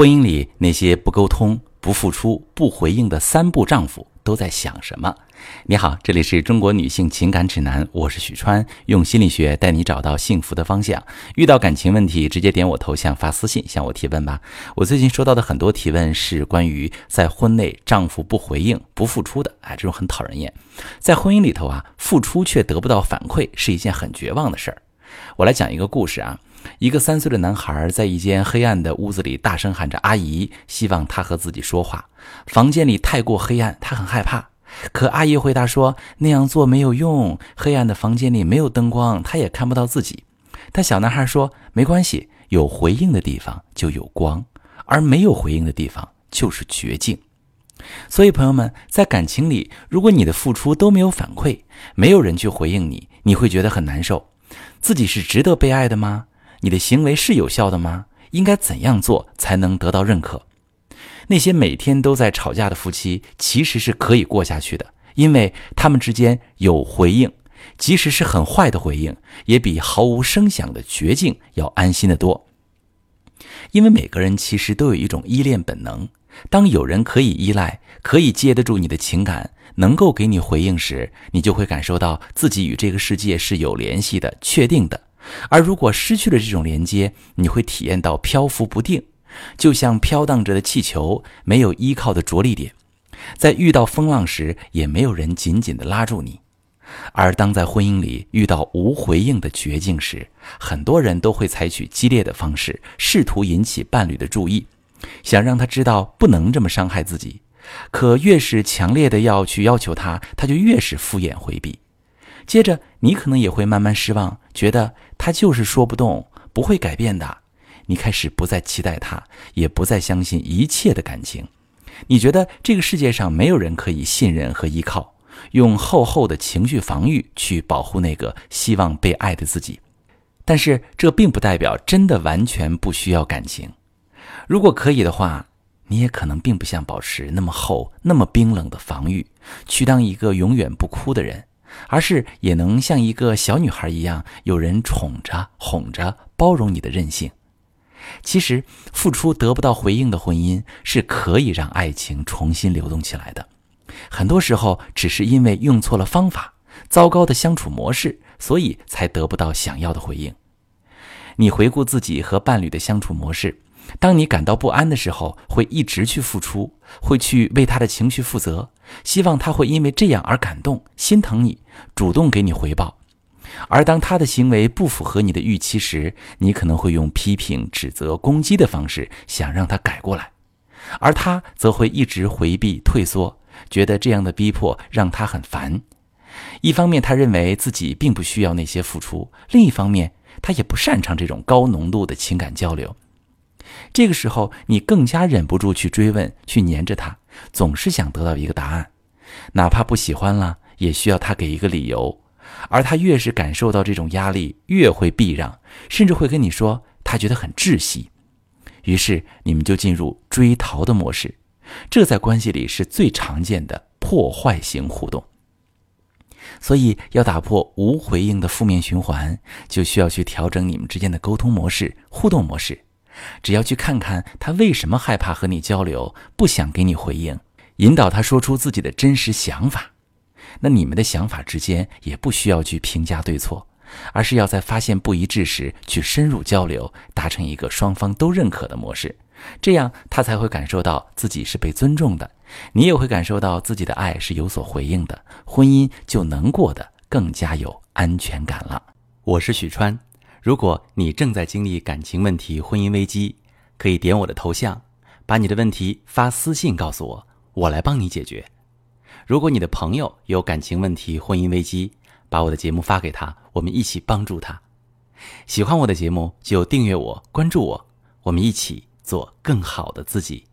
婚姻里那些不沟通、不付出、不回应的三不丈夫都在想什么？你好，这里是中国女性情感指南，我是许川，用心理学带你找到幸福的方向。遇到感情问题，直接点我头像发私信向我提问吧。我最近收到的很多提问是关于在婚内丈夫不回应、不付出的，哎，这种很讨人厌。在婚姻里头啊，付出却得不到反馈，是一件很绝望的事儿。我来讲一个故事啊。一个三岁的男孩在一间黑暗的屋子里大声喊着“阿姨”，希望他和自己说话。房间里太过黑暗，他很害怕。可阿姨回答说：“那样做没有用，黑暗的房间里没有灯光，他也看不到自己。”但小男孩说：“没关系，有回应的地方就有光，而没有回应的地方就是绝境。”所以，朋友们，在感情里，如果你的付出都没有反馈，没有人去回应你，你会觉得很难受。自己是值得被爱的吗？你的行为是有效的吗？应该怎样做才能得到认可？那些每天都在吵架的夫妻，其实是可以过下去的，因为他们之间有回应，即使是很坏的回应，也比毫无声响的绝境要安心的多。因为每个人其实都有一种依恋本能，当有人可以依赖，可以接得住你的情感，能够给你回应时，你就会感受到自己与这个世界是有联系的、确定的。而如果失去了这种连接，你会体验到漂浮不定，就像飘荡着的气球，没有依靠的着力点，在遇到风浪时也没有人紧紧地拉住你。而当在婚姻里遇到无回应的绝境时，很多人都会采取激烈的方式，试图引起伴侣的注意，想让他知道不能这么伤害自己。可越是强烈的要去要求他，他就越是敷衍回避。接着，你可能也会慢慢失望，觉得他就是说不动，不会改变的。你开始不再期待他，也不再相信一切的感情。你觉得这个世界上没有人可以信任和依靠，用厚厚的情绪防御去保护那个希望被爱的自己。但是，这并不代表真的完全不需要感情。如果可以的话，你也可能并不想保持那么厚、那么冰冷的防御，去当一个永远不哭的人。而是也能像一个小女孩一样，有人宠着、哄着、包容你的任性。其实，付出得不到回应的婚姻是可以让爱情重新流动起来的。很多时候，只是因为用错了方法、糟糕的相处模式，所以才得不到想要的回应。你回顾自己和伴侣的相处模式。当你感到不安的时候，会一直去付出，会去为他的情绪负责，希望他会因为这样而感动、心疼你，主动给你回报。而当他的行为不符合你的预期时，你可能会用批评、指责、攻击的方式想让他改过来，而他则会一直回避、退缩，觉得这样的逼迫让他很烦。一方面，他认为自己并不需要那些付出；另一方面，他也不擅长这种高浓度的情感交流。这个时候，你更加忍不住去追问，去黏着他，总是想得到一个答案，哪怕不喜欢了，也需要他给一个理由。而他越是感受到这种压力，越会避让，甚至会跟你说他觉得很窒息。于是你们就进入追逃的模式，这在关系里是最常见的破坏型互动。所以，要打破无回应的负面循环，就需要去调整你们之间的沟通模式、互动模式。只要去看看他为什么害怕和你交流，不想给你回应，引导他说出自己的真实想法。那你们的想法之间也不需要去评价对错，而是要在发现不一致时去深入交流，达成一个双方都认可的模式。这样他才会感受到自己是被尊重的，你也会感受到自己的爱是有所回应的，婚姻就能过得更加有安全感了。我是许川。如果你正在经历感情问题、婚姻危机，可以点我的头像，把你的问题发私信告诉我，我来帮你解决。如果你的朋友有感情问题、婚姻危机，把我的节目发给他，我们一起帮助他。喜欢我的节目就订阅我、关注我，我们一起做更好的自己。